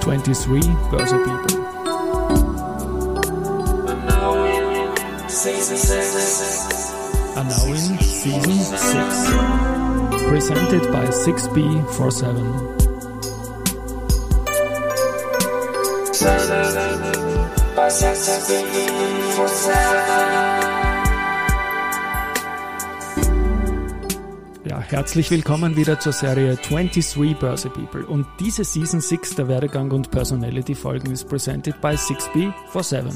23 Börse People. Are now in season 6. Presented by 6B47. Ja, herzlich willkommen wieder zur Serie 23 Börse People. Und diese Season 6 der Werdegang und Personality Folgen ist presented by 6B47.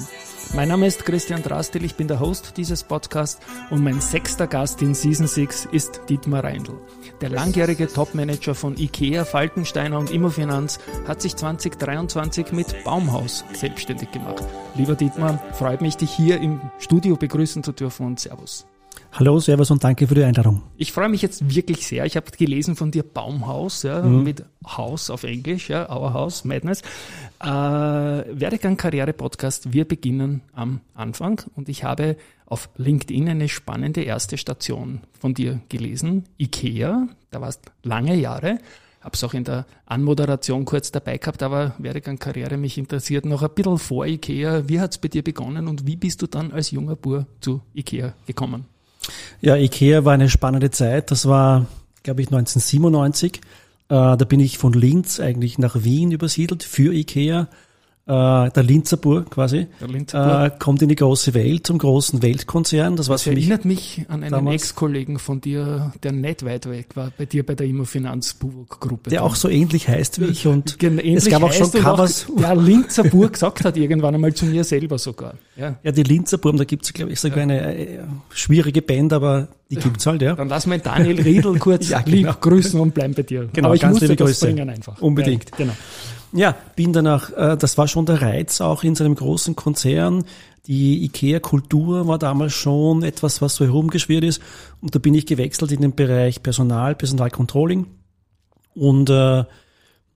Mein Name ist Christian Drastil, ich bin der Host dieses Podcasts und mein sechster Gast in Season 6 ist Dietmar Reindl. Der langjährige Topmanager von IKEA, Falkensteiner und Immofinanz hat sich 2023 mit Baumhaus selbstständig gemacht. Lieber Dietmar, freut mich, dich hier im Studio begrüßen zu dürfen und Servus. Hallo, Servus und danke für die Einladung. Ich freue mich jetzt wirklich sehr. Ich habe gelesen von dir Baumhaus, ja, mhm. mit Haus auf Englisch, ja, Our House, Madness. Äh, Werdegang Karriere Podcast. Wir beginnen am Anfang und ich habe auf LinkedIn eine spannende erste Station von dir gelesen. IKEA, da warst lange Jahre. Hab's auch in der Anmoderation kurz dabei gehabt, aber Werdegang Karriere mich interessiert noch ein bisschen vor IKEA. Wie hat's bei dir begonnen und wie bist du dann als junger Bur zu IKEA gekommen? Ja, Ikea war eine spannende Zeit. Das war, glaube ich, 1997. Äh, da bin ich von Linz eigentlich nach Wien übersiedelt für Ikea äh, der Linzerburg quasi, der Linzerburg. Äh, kommt in die große Welt, zum großen Weltkonzern. Das, das erinnert mich, mich an einen Ex-Kollegen von dir, der nicht weit weg war, bei dir bei der Immofinanz-Gruppe. Der auch so ähnlich heißt wie ich und es gab auch schon Covers. Auch, ja, Linzerburg gesagt hat irgendwann einmal zu mir selber sogar. Ja, ja die Linzerburg, da gibt's glaube ich, sogar ja. eine äh, schwierige Band, aber die gibt's halt, ja. Dann lass mal Daniel Riedl kurz ja, genau. lieb grüßen und bleiben bei dir. Genau, aber ich ganz musste das Grüße. bringen einfach. Unbedingt. Ja, genau. Ja, bin danach, äh, das war schon der Reiz auch in so einem großen Konzern. Die IKEA-Kultur war damals schon etwas, was so herumgeschwirrt ist. Und da bin ich gewechselt in den Bereich Personal, Personalcontrolling. Und äh,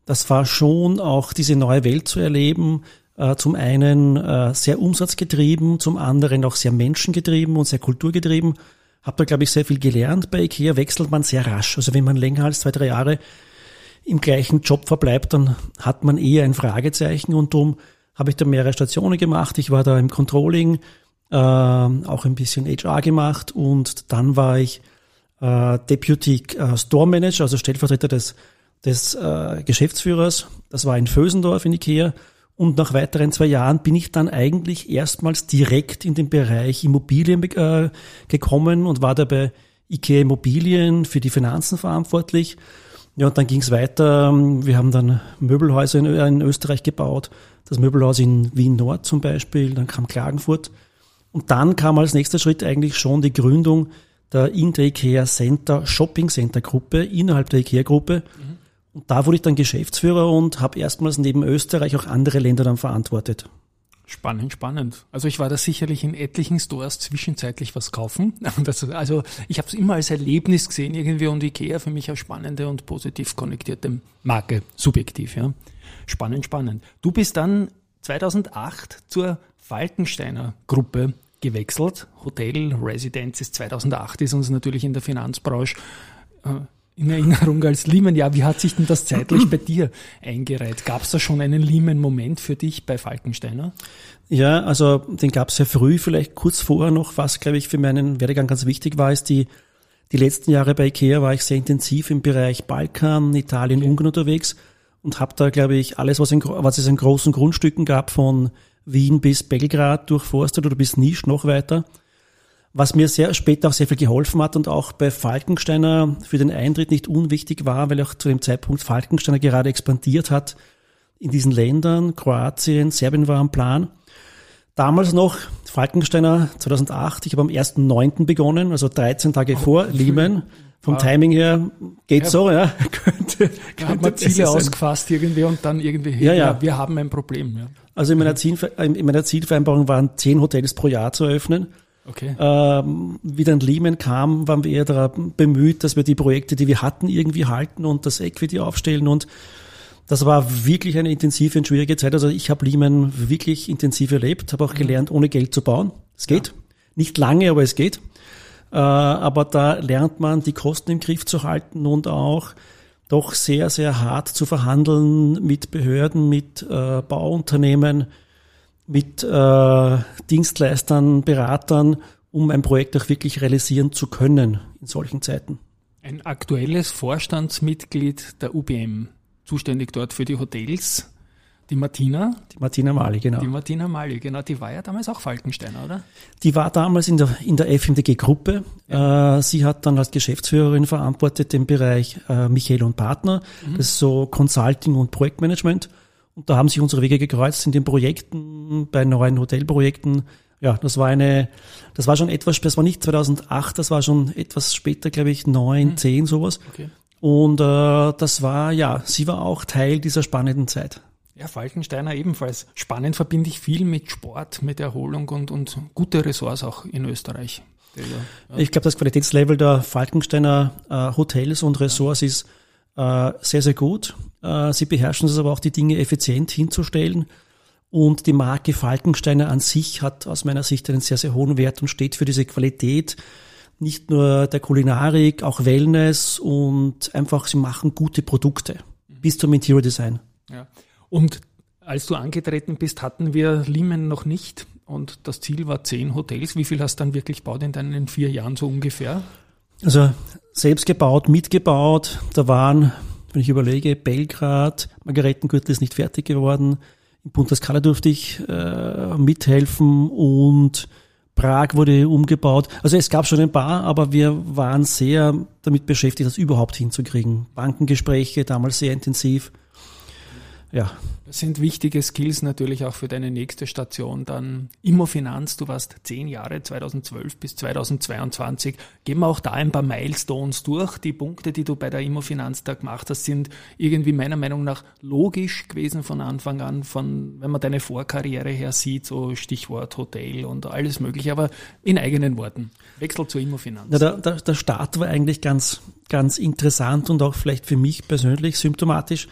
das war schon auch diese neue Welt zu erleben. Äh, zum einen äh, sehr umsatzgetrieben, zum anderen auch sehr menschengetrieben und sehr kulturgetrieben. Hab da, glaube ich, sehr viel gelernt. Bei IKEA wechselt man sehr rasch. Also wenn man länger als zwei, drei Jahre im gleichen Job verbleibt, dann hat man eher ein Fragezeichen und darum habe ich da mehrere Stationen gemacht. Ich war da im Controlling, äh, auch ein bisschen HR gemacht und dann war ich äh, Deputy äh, Store Manager, also Stellvertreter des, des äh, Geschäftsführers. Das war in Vösendorf in Ikea. Und nach weiteren zwei Jahren bin ich dann eigentlich erstmals direkt in den Bereich Immobilien äh, gekommen und war dabei IKEA Immobilien für die Finanzen verantwortlich. Ja, und dann ging es weiter. Wir haben dann Möbelhäuser in, in, Österreich gebaut. Das Möbelhaus in Wien Nord zum Beispiel, dann kam Klagenfurt. Und dann kam als nächster Schritt eigentlich schon die Gründung der Inter IKEA Center Shopping Center Gruppe innerhalb der IKEA Gruppe. Mhm. Und da wurde ich dann Geschäftsführer und habe erstmals neben Österreich auch andere Länder dann verantwortet. Spannend, spannend. Also ich war da sicherlich in etlichen Stores zwischenzeitlich was kaufen. Also ich habe es immer als Erlebnis gesehen irgendwie und Ikea für mich als spannende und positiv konnektierte Marke, subjektiv. Ja. Spannend, spannend. Du bist dann 2008 zur Falkensteiner Gruppe gewechselt. Hotel Residences 2008 ist uns natürlich in der Finanzbranche äh, in Erinnerung als Lehman. Ja, wie hat sich denn das zeitlich bei dir eingereiht? Gab es da schon einen Lehman-Moment für dich bei Falkensteiner? Ja, also den gab es sehr früh, vielleicht kurz vorher noch. Was, glaube ich, für meinen Werdegang ganz wichtig war, ist die, die letzten Jahre bei IKEA war ich sehr intensiv im Bereich Balkan, Italien, okay. Ungarn unterwegs und habe da, glaube ich, alles, was, in, was es in großen Grundstücken gab, von Wien bis Belgrad durchforstet oder bis Nisch noch weiter was mir sehr später auch sehr viel geholfen hat und auch bei Falkensteiner für den Eintritt nicht unwichtig war, weil auch zu dem Zeitpunkt Falkensteiner gerade expandiert hat in diesen Ländern. Kroatien, Serbien war am Plan. Damals noch Falkensteiner 2008, ich habe am 1.9. begonnen, also 13 Tage oh, vor Lehman. Vom wow. Timing her geht ja, so, ja. könnte, könnte hat man Ziele ausgefasst irgendwie und dann irgendwie, ja, ja. ja wir haben ein Problem. Ja. Also in meiner, Ziel, in meiner Zielvereinbarung waren zehn Hotels pro Jahr zu eröffnen. Okay. Ähm, wie dann Lehman kam, waren wir eher daran bemüht, dass wir die Projekte, die wir hatten, irgendwie halten und das Equity aufstellen und das war wirklich eine intensive und schwierige Zeit. Also ich habe Lehman wirklich intensiv erlebt, habe auch mhm. gelernt, ohne Geld zu bauen. Es geht. Ja. Nicht lange, aber es geht. Äh, aber da lernt man, die Kosten im Griff zu halten und auch doch sehr, sehr hart zu verhandeln mit Behörden, mit äh, Bauunternehmen, mit äh, Dienstleistern, Beratern, um ein Projekt auch wirklich realisieren zu können in solchen Zeiten. Ein aktuelles Vorstandsmitglied der UBM, zuständig dort für die Hotels, die Martina. Die Martina Mali, genau. Die Martina Mali, genau. Die war ja damals auch Falkensteiner, oder? Die war damals in der, in der FMDG-Gruppe. Ja. Äh, sie hat dann als Geschäftsführerin verantwortet den Bereich äh, Michael und Partner. Mhm. Das ist so Consulting und Projektmanagement. Und da haben sich unsere Wege gekreuzt in den Projekten, bei neuen Hotelprojekten. Ja, das war eine, das war schon etwas, das war nicht 2008, das war schon etwas später, glaube ich, neun, mhm. zehn sowas. Okay. Und äh, das war, ja, sie war auch Teil dieser spannenden Zeit. Ja, Falkensteiner ebenfalls. Spannend verbinde ich viel mit Sport, mit Erholung und, und gute Ressorts auch in Österreich. Ich glaube, das Qualitätslevel der Falkensteiner äh, Hotels und Ressorts ist äh, sehr, sehr gut. Äh, sie beherrschen es aber auch, die Dinge effizient hinzustellen. Und die Marke Falkensteiner an sich hat aus meiner Sicht einen sehr, sehr hohen Wert und steht für diese Qualität nicht nur der Kulinarik, auch Wellness und einfach, sie machen gute Produkte bis zum Interior Design. Ja. Und als du angetreten bist, hatten wir Liemen noch nicht und das Ziel war zehn Hotels. Wie viel hast du dann wirklich gebaut in deinen vier Jahren so ungefähr? Also selbst gebaut, mitgebaut. Da waren, wenn ich überlege, Belgrad, Margaretengürtel ist nicht fertig geworden. In Punta Scala durfte ich äh, mithelfen und Prag wurde umgebaut. Also es gab schon ein paar, aber wir waren sehr damit beschäftigt, das überhaupt hinzukriegen. Bankengespräche damals sehr intensiv ja. Das sind wichtige Skills natürlich auch für deine nächste Station. Dann Immofinanz, du warst zehn Jahre, 2012 bis 2022. Gehen wir auch da ein paar Milestones durch. Die Punkte, die du bei der Immofinanz da gemacht hast, sind irgendwie meiner Meinung nach logisch gewesen von Anfang an, von, wenn man deine Vorkarriere her sieht, so Stichwort Hotel und alles mögliche, aber in eigenen Worten. Wechsel zur Immofinanz. Ja, der, der, der Start war eigentlich ganz, ganz interessant und auch vielleicht für mich persönlich symptomatisch.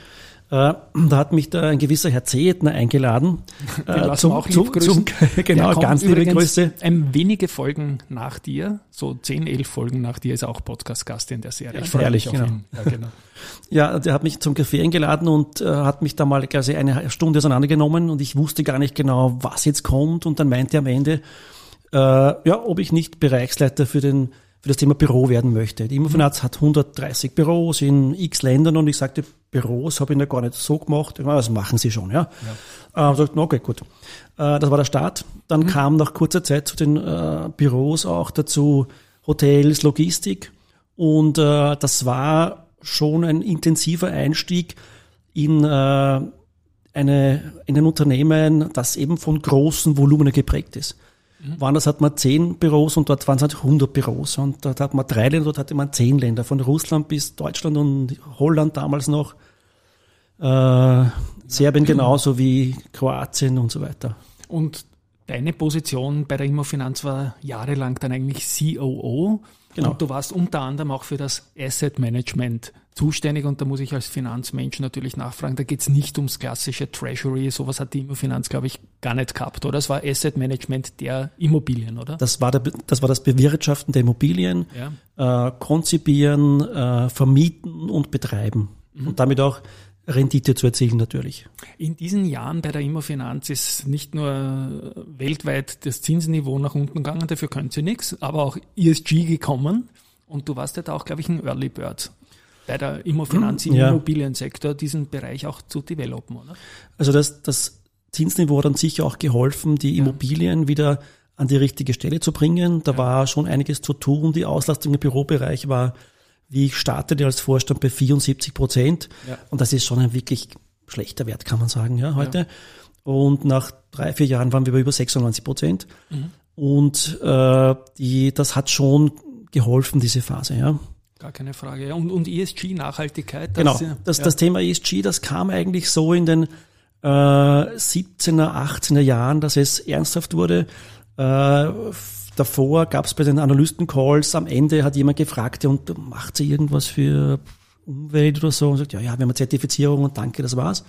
Äh, da hat mich da ein gewisser Herr Zehetner eingeladen. äh, zum, auch zum, zum, genau, ganz liebe Grüße. Ein wenige Folgen nach dir, so zehn, elf Folgen nach dir, ist auch Podcast-Gast in der Serie. Ich freue mich auf genau. ihn. Ja, genau. ja, der hat mich zum Café eingeladen und äh, hat mich da mal quasi eine Stunde auseinandergenommen und ich wusste gar nicht genau, was jetzt kommt und dann meinte er am Ende, äh, ja, ob ich nicht Bereichsleiter für den für das Thema Büro werden möchte. Die Immofinanz hat 130 Büros in x Ländern und ich sagte, Büros habe ich ja gar nicht so gemacht. Das machen sie schon, ja. ja. Äh, sagte, okay, gut. Äh, das war der Start. Dann mhm. kam nach kurzer Zeit zu den äh, Büros auch dazu Hotels, Logistik und äh, das war schon ein intensiver Einstieg in äh, eine, in ein Unternehmen, das eben von großen Volumen geprägt ist. Mhm. Woanders hat man zehn Büros und dort waren es halt 100 Büros. Und dort hat man drei Länder, dort hatte man zehn Länder. Von Russland bis Deutschland und Holland damals noch. Äh, Serbien genauso wie Kroatien und so weiter. Und deine Position bei der Immofinanz war jahrelang dann eigentlich COO. Genau. Und du warst unter anderem auch für das Asset Management zuständig und da muss ich als Finanzmensch natürlich nachfragen, da geht es nicht ums klassische Treasury, sowas hat die Immofinanz, glaube ich, gar nicht gehabt, oder? Es war Asset Management der Immobilien, oder? Das war, der, das, war das Bewirtschaften der Immobilien, ja. äh, konzipieren, äh, vermieten und betreiben. Mhm. Und damit auch Rendite zu erzielen natürlich. In diesen Jahren bei der Immofinanz ist nicht nur weltweit das Zinsniveau nach unten gegangen, dafür können sie nichts, aber auch ESG gekommen. Und du warst ja da auch, glaube ich, ein Early Bird bei der Immofinanz im ja. Immobiliensektor, diesen Bereich auch zu developen, oder? Also das, das Zinsniveau hat dann sicher auch geholfen, die ja. Immobilien wieder an die richtige Stelle zu bringen. Da ja. war schon einiges zu tun. Die Auslastung im Bürobereich war wie ich startete als Vorstand bei 74 Prozent. Ja. Und das ist schon ein wirklich schlechter Wert, kann man sagen, ja, heute. Ja. Und nach drei, vier Jahren waren wir bei über 96 Prozent. Mhm. Und äh, die, das hat schon geholfen, diese Phase, ja. Gar keine Frage. Und, und ESG, Nachhaltigkeit. Das, genau. Das, ja. das Thema ESG, das kam eigentlich so in den äh, 17er, 18er Jahren, dass es ernsthaft wurde. Äh, Davor gab es bei den Analysten-Calls, am Ende hat jemand gefragt, ja, und macht sie irgendwas für Umwelt oder so? Und sagt, ja, ja, wir haben eine Zertifizierung und danke, das war's.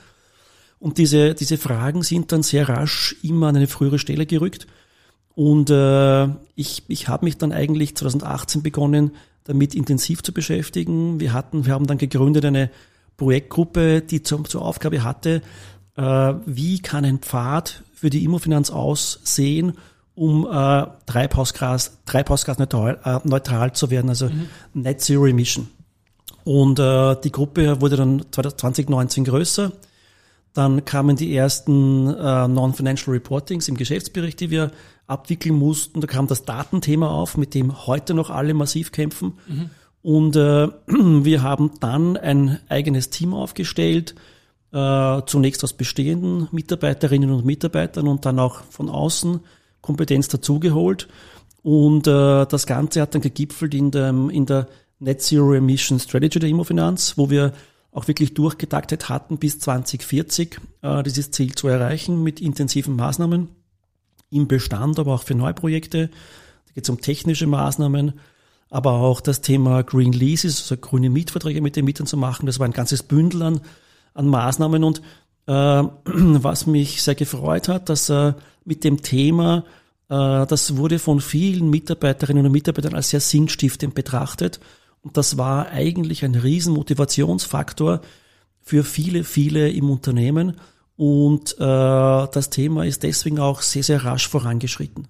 Und diese, diese Fragen sind dann sehr rasch immer an eine frühere Stelle gerückt. Und äh, ich, ich habe mich dann eigentlich 2018 begonnen, damit intensiv zu beschäftigen. Wir hatten, wir haben dann gegründet eine Projektgruppe, die zur, zur Aufgabe hatte, äh, wie kann ein Pfad für die Immofinanz aussehen, um äh, Treibhausgas, Treibhausgasneutral äh, neutral zu werden, also mhm. Net Zero Emission. Und äh, die Gruppe wurde dann 2019 größer. Dann kamen die ersten äh, Non-Financial Reportings im Geschäftsbericht, die wir abwickeln mussten. Da kam das Datenthema auf, mit dem heute noch alle massiv kämpfen. Mhm. Und äh, wir haben dann ein eigenes Team aufgestellt, äh, zunächst aus bestehenden Mitarbeiterinnen und Mitarbeitern und dann auch von außen Kompetenz dazugeholt. Und äh, das Ganze hat dann gegipfelt in, dem, in der Net Zero Emission Strategy der Immofinanz, wo wir auch wirklich durchgetaktet hatten, bis 2040 äh, dieses Ziel zu erreichen mit intensiven Maßnahmen im Bestand, aber auch für Neuprojekte. Da geht es um technische Maßnahmen, aber auch das Thema Green Leases, also grüne Mietverträge mit den Mietern zu machen. Das war ein ganzes Bündel an, an Maßnahmen und was mich sehr gefreut hat, dass äh, mit dem Thema, äh, das wurde von vielen Mitarbeiterinnen und Mitarbeitern als sehr sinnstiftend betrachtet und das war eigentlich ein riesen Motivationsfaktor für viele, viele im Unternehmen. Und äh, das Thema ist deswegen auch sehr, sehr rasch vorangeschritten.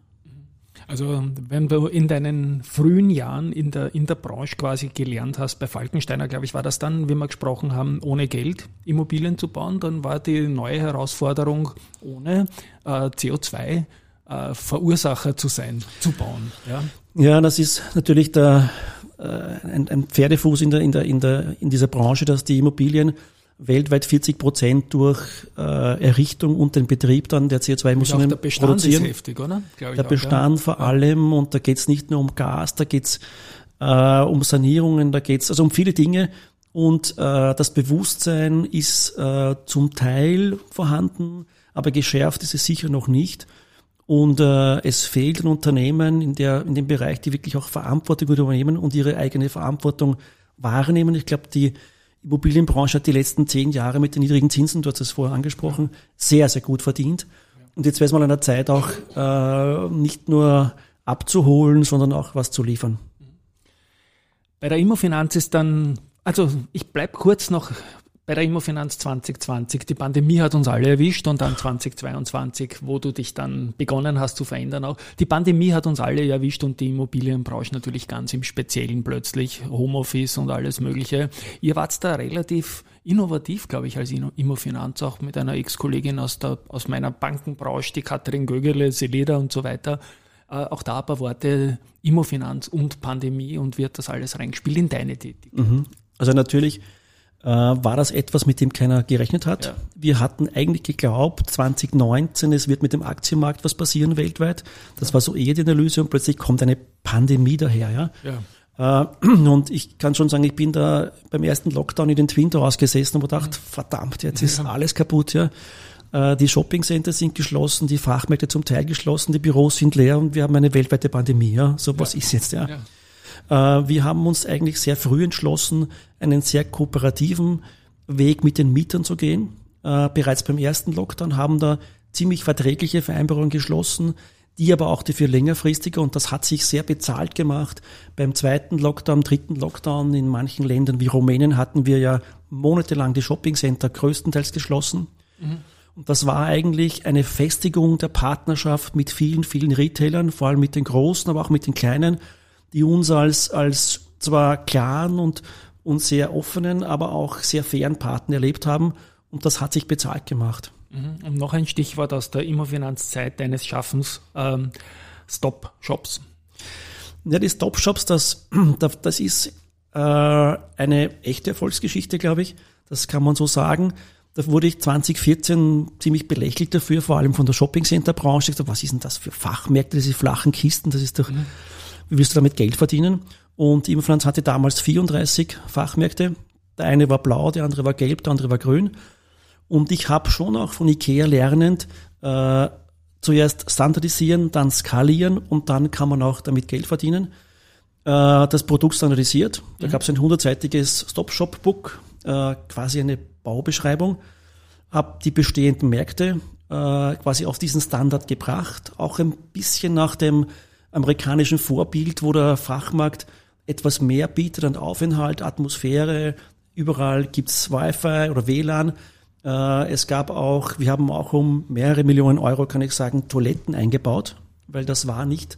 Also wenn du in deinen frühen Jahren in der, in der Branche quasi gelernt hast, bei Falkensteiner, glaube ich, war das dann, wie wir gesprochen haben, ohne Geld Immobilien zu bauen, dann war die neue Herausforderung, ohne äh, CO2 äh, Verursacher zu sein, zu bauen. Ja, ja das ist natürlich der äh, ein, ein Pferdefuß in, der, in, der, in, der, in dieser Branche, dass die Immobilien weltweit 40 Prozent durch äh, Errichtung und den Betrieb dann der CO2-Emissionen produzieren. Ist heftig, oder? der auch, Bestand ja. vor allem und da geht es nicht nur um Gas, da geht es äh, um Sanierungen, da geht es also um viele Dinge und äh, das Bewusstsein ist äh, zum Teil vorhanden, aber geschärft ist es sicher noch nicht. Und äh, es fehlt ein Unternehmen in, der, in dem Bereich, die wirklich auch Verantwortung übernehmen und ihre eigene Verantwortung wahrnehmen. Ich glaube, die Immobilienbranche hat die letzten zehn Jahre mit den niedrigen Zinsen, du hast es vorher angesprochen, sehr, sehr gut verdient. Und jetzt wäre es mal an der Zeit, auch äh, nicht nur abzuholen, sondern auch was zu liefern. Bei der Immofinanz ist dann, also ich bleib kurz noch bei der Immofinanz 2020. Die Pandemie hat uns alle erwischt und dann 2022, wo du dich dann begonnen hast zu verändern auch. Die Pandemie hat uns alle erwischt und die Immobilienbranche natürlich ganz im Speziellen plötzlich, Homeoffice und alles Mögliche. Ihr wart da relativ innovativ, glaube ich, als Immofinanz, auch mit einer Ex-Kollegin aus, aus meiner Bankenbranche, die Katrin Gögerle, Seleda und so weiter. Äh, auch da ein paar Worte Immofinanz und Pandemie und wird das alles reingespielt in deine Tätigkeit. Mhm. Also natürlich war das etwas, mit dem keiner gerechnet hat. Ja. Wir hatten eigentlich geglaubt, 2019, es wird mit dem Aktienmarkt was passieren weltweit. Das war so eher die Analyse und plötzlich kommt eine Pandemie daher. Ja? ja. Äh, und ich kann schon sagen, ich bin da beim ersten Lockdown in den Twin Towers gesessen und gedacht, mhm. verdammt, jetzt ist alles kaputt. Ja? Äh, die Shoppingcenter sind geschlossen, die Fachmärkte zum Teil geschlossen, die Büros sind leer und wir haben eine weltweite Pandemie. Ja? So was ja. ist jetzt, ja. Äh, wir haben uns eigentlich sehr früh entschlossen, einen sehr kooperativen Weg mit den Mietern zu gehen. Äh, bereits beim ersten Lockdown haben da ziemlich verträgliche Vereinbarungen geschlossen, die aber auch dafür längerfristiger und das hat sich sehr bezahlt gemacht. Beim zweiten Lockdown, dritten Lockdown in manchen Ländern wie Rumänien hatten wir ja monatelang die Shoppingcenter größtenteils geschlossen. Mhm. Und das war eigentlich eine Festigung der Partnerschaft mit vielen, vielen Retailern, vor allem mit den großen, aber auch mit den kleinen die uns als, als zwar klaren und, und sehr offenen, aber auch sehr fairen Partner erlebt haben. Und das hat sich bezahlt gemacht. Mhm. Und noch ein Stichwort aus der Immofinanzzeit deines Schaffens, ähm, Stop-Shops. Ja, die Stop-Shops, das, das ist äh, eine echte Erfolgsgeschichte, glaube ich. Das kann man so sagen. Da wurde ich 2014 ziemlich belächelt dafür, vor allem von der Shopping-Center-Branche. Ich dachte, was ist denn das für Fachmärkte, diese flachen Kisten? Das ist doch, mhm willst du damit Geld verdienen? Und Immofinanz hatte damals 34 Fachmärkte. Der eine war blau, der andere war gelb, der andere war grün. Und ich habe schon auch von Ikea lernend äh, zuerst standardisieren, dann skalieren und dann kann man auch damit Geld verdienen. Äh, das Produkt standardisiert. Da mhm. gab es ein hundertseitiges Stop-Shop-Book, äh, quasi eine Baubeschreibung. Hab die bestehenden Märkte äh, quasi auf diesen Standard gebracht, auch ein bisschen nach dem amerikanischen Vorbild, wo der Fachmarkt etwas mehr bietet an Aufenthalt, Atmosphäre. Überall gibt's Wi-Fi oder WLAN. Äh, es gab auch, wir haben auch um mehrere Millionen Euro, kann ich sagen, Toiletten eingebaut, weil das war nicht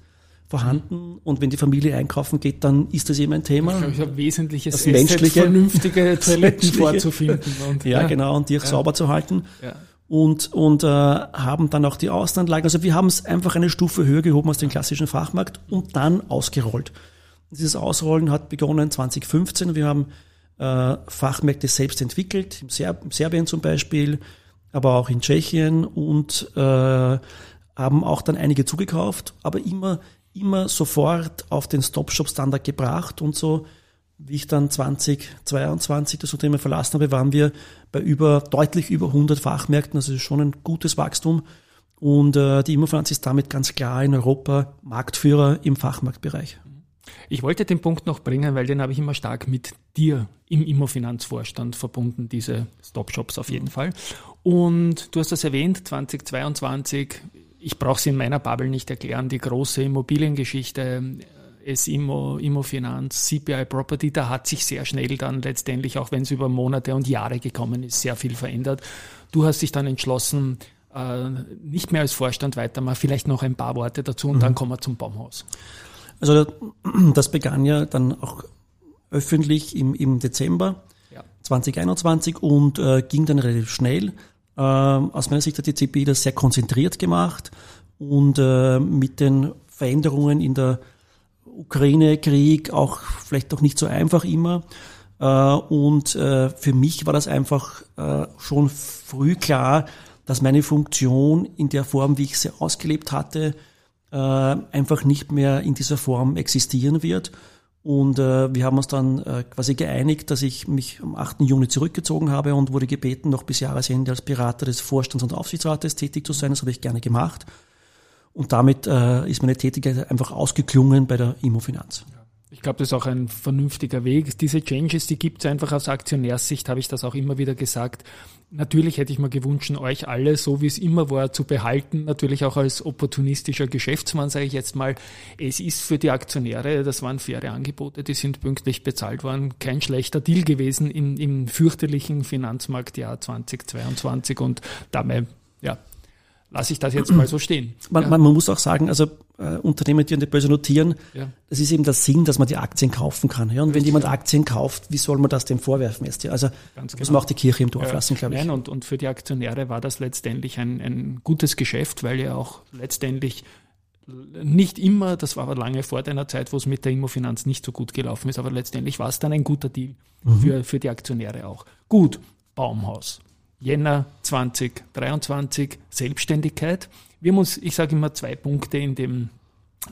vorhanden und wenn die Familie einkaufen geht, dann ist das eben ein Thema. Ich glaube, ich habe wesentliches das menschliche, vernünftige Toiletten vorzufinden. Und, ja, ja, genau, und die auch ja. sauber zu halten. Ja. Und, und äh, haben dann auch die Außenanlagen. Also wir haben es einfach eine Stufe höher gehoben als den klassischen Fachmarkt und dann ausgerollt. Dieses Ausrollen hat begonnen 2015. Wir haben äh, Fachmärkte selbst entwickelt, in Serbien zum Beispiel, aber auch in Tschechien und äh, haben auch dann einige zugekauft, aber immer immer sofort auf den Stop-Shop-Standard gebracht und so, wie ich dann 2022 das Unternehmen verlassen habe, waren wir bei über, deutlich über 100 Fachmärkten, also schon ein gutes Wachstum. Und äh, die Immofinanz ist damit ganz klar in Europa Marktführer im Fachmarktbereich. Ich wollte den Punkt noch bringen, weil den habe ich immer stark mit dir im Immofinanzvorstand verbunden, diese Stop-Shops auf jeden Fall. Und du hast das erwähnt, 2022 ich brauche sie in meiner Bubble nicht erklären, die große Immobiliengeschichte, es Immo, Immofinanz, CPI Property, da hat sich sehr schnell dann letztendlich, auch wenn es über Monate und Jahre gekommen ist, sehr viel verändert. Du hast dich dann entschlossen, äh, nicht mehr als Vorstand weitermachen, vielleicht noch ein paar Worte dazu und mhm. dann kommen wir zum Baumhaus. Also das begann ja dann auch öffentlich im, im Dezember ja. 2021 und äh, ging dann relativ schnell. Ähm, aus meiner Sicht hat die CPI das sehr konzentriert gemacht und äh, mit den Veränderungen in der Ukraine-Krieg auch vielleicht auch nicht so einfach immer. Äh, und äh, für mich war das einfach schon früh klar, dass meine Funktion in der Form, wie ich sie ausgelebt hatte, einfach nicht mehr in dieser Form existieren wird. Und äh, wir haben uns dann äh, quasi geeinigt, dass ich mich am 8. Juni zurückgezogen habe und wurde gebeten, noch bis Jahresende als Berater des Vorstands und Aufsichtsrates tätig zu sein. Das habe ich gerne gemacht. Und damit äh, ist meine Tätigkeit einfach ausgeklungen bei der Immofinanz. Ich glaube, das ist auch ein vernünftiger Weg. Diese Changes, die gibt es einfach aus Aktionärssicht, habe ich das auch immer wieder gesagt. Natürlich hätte ich mir gewünscht, euch alle, so wie es immer war, zu behalten. Natürlich auch als opportunistischer Geschäftsmann, sage ich jetzt mal. Es ist für die Aktionäre, das waren faire Angebote, die sind pünktlich bezahlt worden, kein schlechter Deal gewesen im, im fürchterlichen Finanzmarktjahr 2022 und damit, ja, lasse ich das jetzt mal so stehen. Man, ja. man, man muss auch sagen, also äh, Unternehmen, die an der Börse notieren, ja. das ist eben der Sinn, dass man die Aktien kaufen kann. Ja? Und Richtig, wenn jemand ja. Aktien kauft, wie soll man das dem vorwerfen jetzt? Ja? Also Ganz muss genau. man auch die Kirche im Dorf lassen, glaube ich. Nein, und, und für die Aktionäre war das letztendlich ein, ein gutes Geschäft, weil ja auch letztendlich nicht immer, das war aber lange vor deiner Zeit, wo es mit der Immofinanz nicht so gut gelaufen ist, aber letztendlich war es dann ein guter Deal mhm. für, für die Aktionäre auch. Gut, Baumhaus. Jänner 2023 Selbstständigkeit. Wir haben uns, ich sage immer, zwei Punkte in dem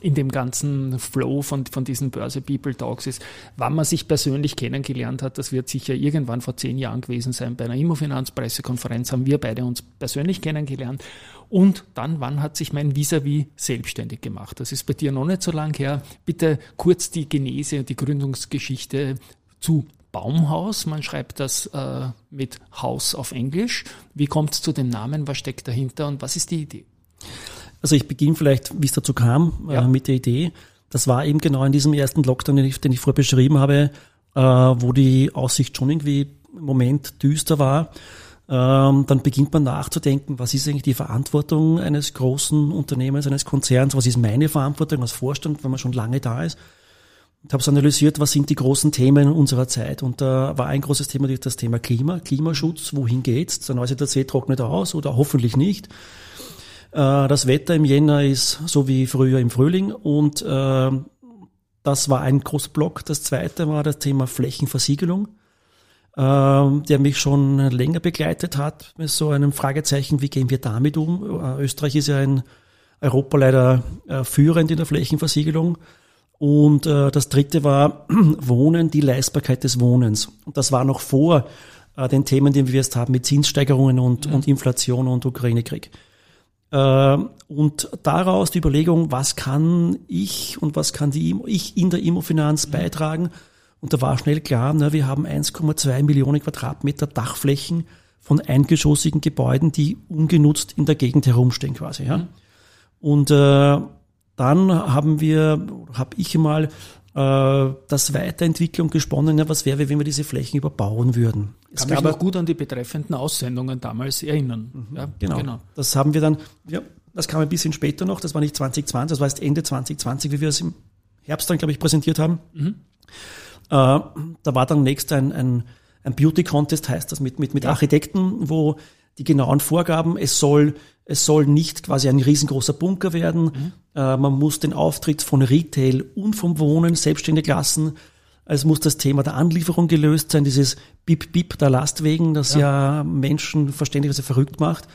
in dem ganzen Flow von, von diesen Börse People Talks ist, wann man sich persönlich kennengelernt hat, das wird sicher irgendwann vor zehn Jahren gewesen sein. Bei einer Immofinanz-Pressekonferenz haben wir beide uns persönlich kennengelernt. Und dann, wann hat sich mein Vis-a-vis -vis selbstständig gemacht? Das ist bei dir noch nicht so lang her. Bitte kurz die Genese und die Gründungsgeschichte zu Baumhaus. Man schreibt das äh, mit Haus auf Englisch. Wie kommt es zu dem Namen? Was steckt dahinter und was ist die Idee? Also ich beginne vielleicht, wie es dazu kam, äh, ja. äh, mit der Idee. Das war eben genau in diesem ersten Lockdown, den ich, den ich vorher beschrieben habe, äh, wo die Aussicht schon irgendwie im Moment düster war. Ähm, dann beginnt man nachzudenken, was ist eigentlich die Verantwortung eines großen Unternehmens, eines Konzerns, was ist meine Verantwortung als Vorstand, wenn man schon lange da ist und habe so analysiert, was sind die großen Themen unserer Zeit. Und da war ein großes Thema das Thema Klima, Klimaschutz. Wohin geht's? Der Neusiedler See trocknet aus oder hoffentlich nicht. Äh, das Wetter im Jänner ist so wie früher im Frühling und äh, das war ein großer Block. Das zweite war das Thema Flächenversiegelung, äh, der mich schon länger begleitet hat mit so einem Fragezeichen, wie gehen wir damit um? Österreich ist ja in Europa leider führend in der Flächenversiegelung. Und äh, das dritte war Wohnen, die Leistbarkeit des Wohnens. Und das war noch vor äh, den Themen, die wir jetzt haben mit Zinssteigerungen und, mhm. und Inflation und Ukraine-Krieg. Äh, und daraus die Überlegung, was kann ich und was kann die, ich in der Immofinanz mhm. beitragen? Und da war schnell klar, na, wir haben 1,2 Millionen Quadratmeter Dachflächen von eingeschossigen Gebäuden, die ungenutzt in der Gegend herumstehen quasi. Ja? Mhm. Und äh, dann haben wir, habe ich mal äh, das Weiterentwicklung gesponnen, ja, was wäre, wenn wir diese Flächen überbauen würden. Es Kann mich noch gut an die betreffenden Aussendungen damals erinnern. Mhm, ja, genau. genau. Das haben wir dann, ja, das kam ein bisschen später noch, das war nicht 2020, das war erst Ende 2020, wie wir es im Herbst dann, glaube ich, präsentiert haben. Mhm. Äh, da war dann nächst ein, ein, ein Beauty Contest, heißt das, mit, mit, mit ja. Architekten, wo die genauen Vorgaben, es soll, es soll nicht quasi ein riesengroßer Bunker werden, mhm. äh, man muss den Auftritt von Retail und vom Wohnen selbstständig lassen, es muss das Thema der Anlieferung gelöst sein, dieses Bip-Bip der Lastwegen, das ja, ja Menschen verständlicherweise verrückt macht,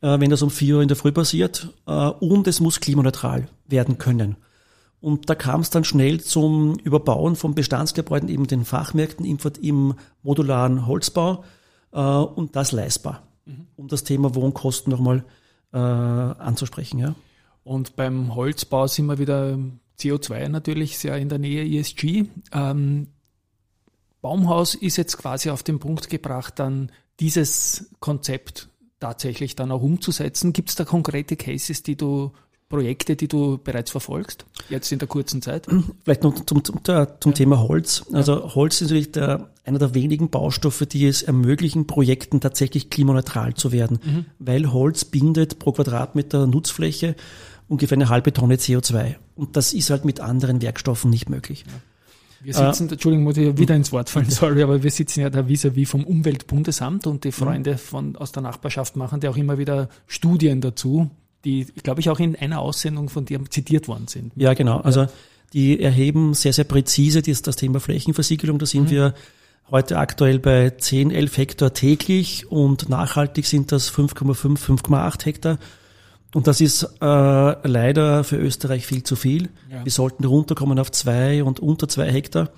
äh, wenn das um vier Uhr in der Früh passiert. Äh, und es muss klimaneutral werden können. Und da kam es dann schnell zum Überbauen von Bestandsgebäuden, eben den Fachmärkten im, im modularen Holzbau äh, und das leistbar, mhm. um das Thema Wohnkosten nochmal äh, anzusprechen. Ja. Und beim Holzbau sind wir wieder CO2 natürlich sehr in der Nähe ESG. Ähm, Baumhaus ist jetzt quasi auf den Punkt gebracht, dann dieses Konzept tatsächlich dann auch umzusetzen. Gibt es da konkrete Cases, die du Projekte, die du bereits verfolgst, jetzt in der kurzen Zeit? Vielleicht noch zum, zum, zum. Thema Holz. Also Holz ist natürlich der, einer der wenigen Baustoffe, die es ermöglichen, Projekten tatsächlich klimaneutral zu werden, mhm. weil Holz bindet pro Quadratmeter Nutzfläche ungefähr eine halbe Tonne CO2. Und das ist halt mit anderen Werkstoffen nicht möglich. Ja. Wir sitzen, äh, Entschuldigung, muss ich wieder ins Wort fallen, sorry, aber wir sitzen ja da vis-à-vis vom Umweltbundesamt und die Freunde von, aus der Nachbarschaft machen ja auch immer wieder Studien dazu, die, glaube ich, auch in einer Aussendung von dir zitiert worden sind. Ja, genau. Also die erheben sehr, sehr präzise das, das Thema Flächenversiegelung. Da sind mhm. wir heute aktuell bei 10, 11 Hektar täglich und nachhaltig sind das 5,5, 5,8 Hektar. Und das ist äh, leider für Österreich viel zu viel. Ja. Wir sollten runterkommen auf zwei und unter zwei Hektar.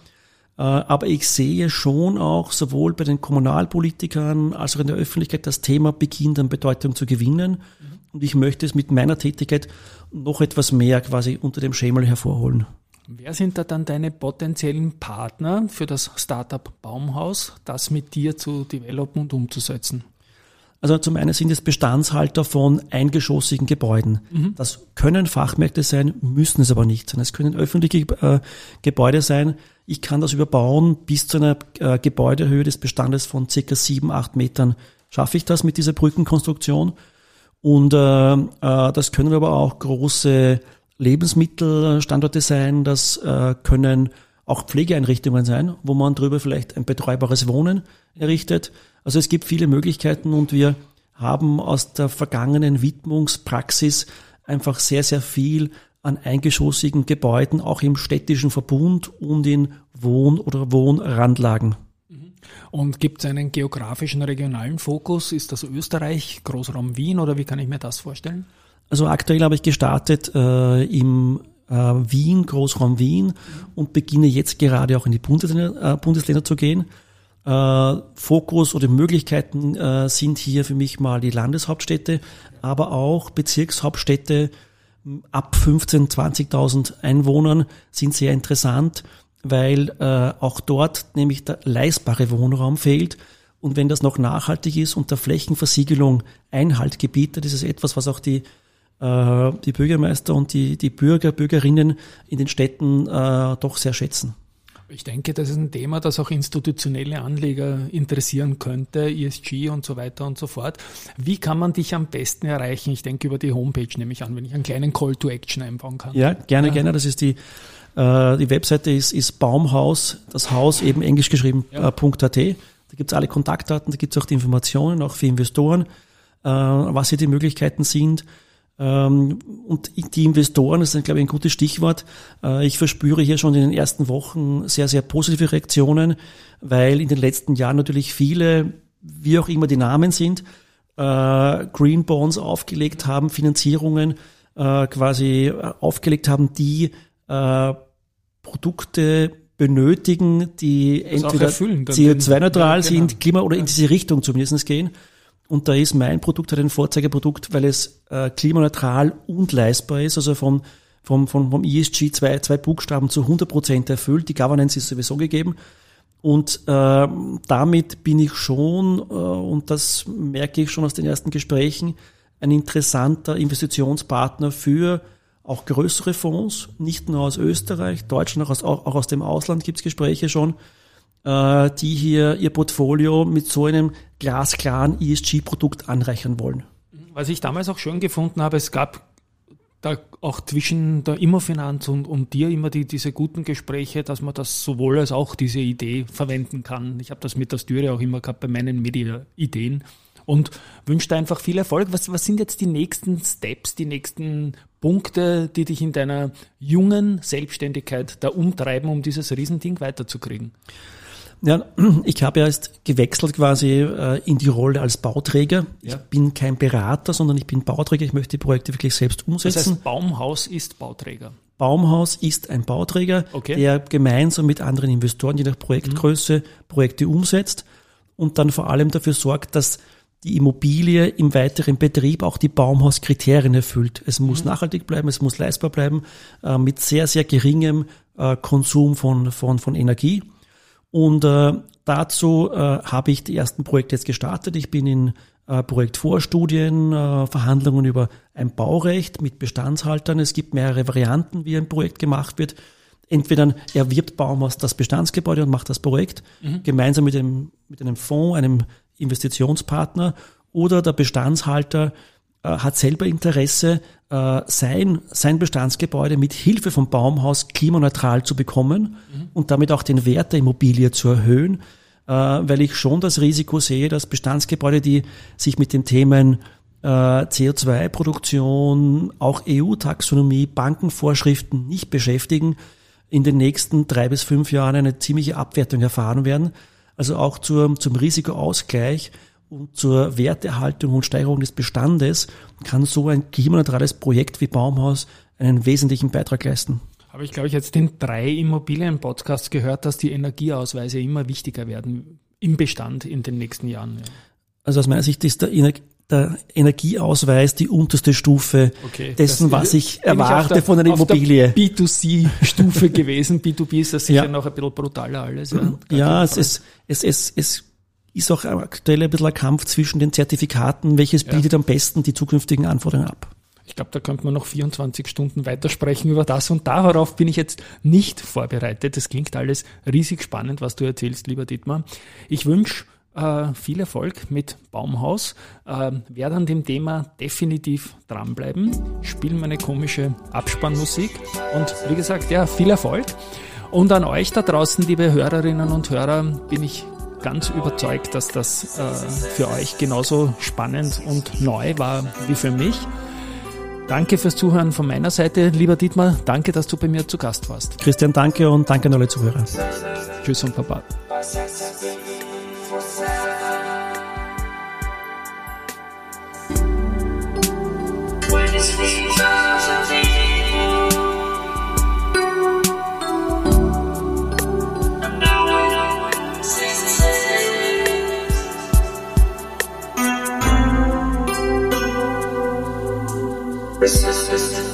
Äh, aber ich sehe schon auch sowohl bei den Kommunalpolitikern als auch in der Öffentlichkeit das Thema beginnt an Bedeutung zu gewinnen. Mhm. Und ich möchte es mit meiner Tätigkeit noch etwas mehr quasi unter dem Schemel hervorholen. Wer sind da dann deine potenziellen Partner für das Startup Baumhaus, das mit dir zu developen und umzusetzen? Also zum einen sind es Bestandshalter von eingeschossigen Gebäuden. Mhm. Das können Fachmärkte sein, müssen es aber nicht sein. Es können öffentliche äh, Gebäude sein. Ich kann das überbauen bis zu einer äh, Gebäudehöhe des Bestandes von circa sieben, acht Metern. Schaffe ich das mit dieser Brückenkonstruktion? Und äh, äh, das können aber auch große Lebensmittelstandorte sein, das äh, können auch Pflegeeinrichtungen sein, wo man drüber vielleicht ein betreubares Wohnen errichtet. Also es gibt viele Möglichkeiten und wir haben aus der vergangenen Widmungspraxis einfach sehr, sehr viel an eingeschossigen Gebäuden, auch im städtischen Verbund und in Wohn- oder Wohnrandlagen. Und gibt es einen geografischen, regionalen Fokus? Ist das Österreich, Großraum Wien oder wie kann ich mir das vorstellen? Also aktuell habe ich gestartet äh, im äh, Wien, Großraum Wien und beginne jetzt gerade auch in die Bundesländer, äh, Bundesländer zu gehen. Äh, Fokus oder Möglichkeiten äh, sind hier für mich mal die Landeshauptstädte, aber auch Bezirkshauptstädte ab 15.000, 20.000 Einwohnern sind sehr interessant weil äh, auch dort nämlich der leistbare Wohnraum fehlt. Und wenn das noch nachhaltig ist und der Flächenversiegelung Einhalt gebietet, ist es etwas, was auch die, äh, die Bürgermeister und die, die Bürger, Bürgerinnen in den Städten äh, doch sehr schätzen. Ich denke, das ist ein Thema, das auch institutionelle Anleger interessieren könnte, ESG und so weiter und so fort. Wie kann man dich am besten erreichen? Ich denke über die Homepage nehme ich an, wenn ich einen kleinen Call to Action einbauen kann. Ja, gerne, ja. gerne. Das ist die äh, die Webseite ist, ist Baumhaus, das Haus eben englisch geschrieben, ja. äh, .at. Da gibt's alle Kontaktdaten, da gibt's auch die Informationen, auch für Investoren, äh, was hier die Möglichkeiten sind. Ähm, und die Investoren, das ist, glaube ich, ein gutes Stichwort. Äh, ich verspüre hier schon in den ersten Wochen sehr, sehr positive Reaktionen, weil in den letzten Jahren natürlich viele, wie auch immer die Namen sind, äh, Green Bonds aufgelegt haben, Finanzierungen äh, quasi aufgelegt haben, die Produkte benötigen, die das entweder CO2-neutral ja, genau. sind, Klima oder in diese Richtung zumindest gehen. Und da ist mein Produkt halt ein Vorzeigeprodukt, weil es äh, klimaneutral und leistbar ist, also vom, vom, vom, vom ESG zwei, zwei Buchstaben zu 100 Prozent erfüllt. Die Governance ist sowieso gegeben. Und äh, damit bin ich schon, äh, und das merke ich schon aus den ersten Gesprächen, ein interessanter Investitionspartner für auch größere Fonds, nicht nur aus Österreich, Deutschland, auch aus, auch aus dem Ausland gibt es Gespräche schon, äh, die hier ihr Portfolio mit so einem glasklaren ESG-Produkt anreichern wollen. Was ich damals auch schön gefunden habe, es gab da auch zwischen der Immofinanz und, und dir immer die, diese guten Gespräche, dass man das sowohl als auch diese Idee verwenden kann. Ich habe das mit der Styre auch immer gehabt bei meinen Media-Ideen und wünsche dir einfach viel Erfolg. Was, was sind jetzt die nächsten Steps, die nächsten Punkte, die dich in deiner jungen Selbstständigkeit da umtreiben, um dieses Riesending weiterzukriegen? Ja, ich habe ja erst gewechselt quasi äh, in die Rolle als Bauträger. Ich ja. bin kein Berater, sondern ich bin Bauträger. Ich möchte die Projekte wirklich selbst umsetzen. Das heißt, Baumhaus ist Bauträger. Baumhaus ist ein Bauträger, okay. der gemeinsam mit anderen Investoren, je nach Projektgröße, mhm. Projekte umsetzt und dann vor allem dafür sorgt, dass die Immobilie im weiteren Betrieb auch die Baumhauskriterien erfüllt. Es muss mhm. nachhaltig bleiben, es muss leistbar bleiben, äh, mit sehr, sehr geringem äh, Konsum von, von, von Energie. Und äh, dazu äh, habe ich die ersten Projekte jetzt gestartet. Ich bin in äh, Projektvorstudien, äh, Verhandlungen über ein Baurecht mit Bestandshaltern. Es gibt mehrere Varianten, wie ein Projekt gemacht wird. Entweder erwirbt Baumhaus das Bestandsgebäude und macht das Projekt mhm. gemeinsam mit einem, mit einem Fonds, einem Investitionspartner, oder der Bestandshalter äh, hat selber Interesse, äh, sein, sein Bestandsgebäude mit Hilfe vom Baumhaus klimaneutral zu bekommen mhm. und damit auch den Wert der Immobilie zu erhöhen, äh, weil ich schon das Risiko sehe, dass Bestandsgebäude, die sich mit den Themen äh, CO2-Produktion, auch EU-Taxonomie, Bankenvorschriften nicht beschäftigen, in den nächsten drei bis fünf Jahren eine ziemliche Abwertung erfahren werden. Also auch zur, zum Risikoausgleich und zur Werterhaltung und Steigerung des Bestandes kann so ein klimaneutrales Projekt wie Baumhaus einen wesentlichen Beitrag leisten. Habe ich, glaube ich, jetzt in drei Immobilien-Podcasts gehört, dass die Energieausweise immer wichtiger werden im Bestand in den nächsten Jahren. Ja. Also aus meiner Sicht ist der, der Energieausweis die unterste Stufe okay, dessen, was ich erwarte der, von einer Immobilie. B2C-Stufe gewesen. B2B ist das sicher ja. noch ein bisschen brutaler alles. Ja, ja es, es, es, es, es ist auch aktuell ein bisschen ein Kampf zwischen den Zertifikaten, welches ja. bietet am besten die zukünftigen Anforderungen ab. Ich glaube, da könnte man noch 24 Stunden weitersprechen über das und darauf bin ich jetzt nicht vorbereitet. Das klingt alles riesig spannend, was du erzählst, lieber Dietmar. Ich wünsche äh, viel Erfolg mit Baumhaus. Äh, werde an dem Thema definitiv dranbleiben. Spielen meine komische Abspannmusik und wie gesagt, ja, viel Erfolg. Und an euch da draußen, liebe Hörerinnen und Hörer, bin ich ganz überzeugt, dass das äh, für euch genauso spannend und neu war wie für mich. Danke fürs Zuhören von meiner Seite, lieber Dietmar. Danke, dass du bei mir zu Gast warst. Christian, danke und danke an alle Zuhörer. Tschüss und Papa. Resistance.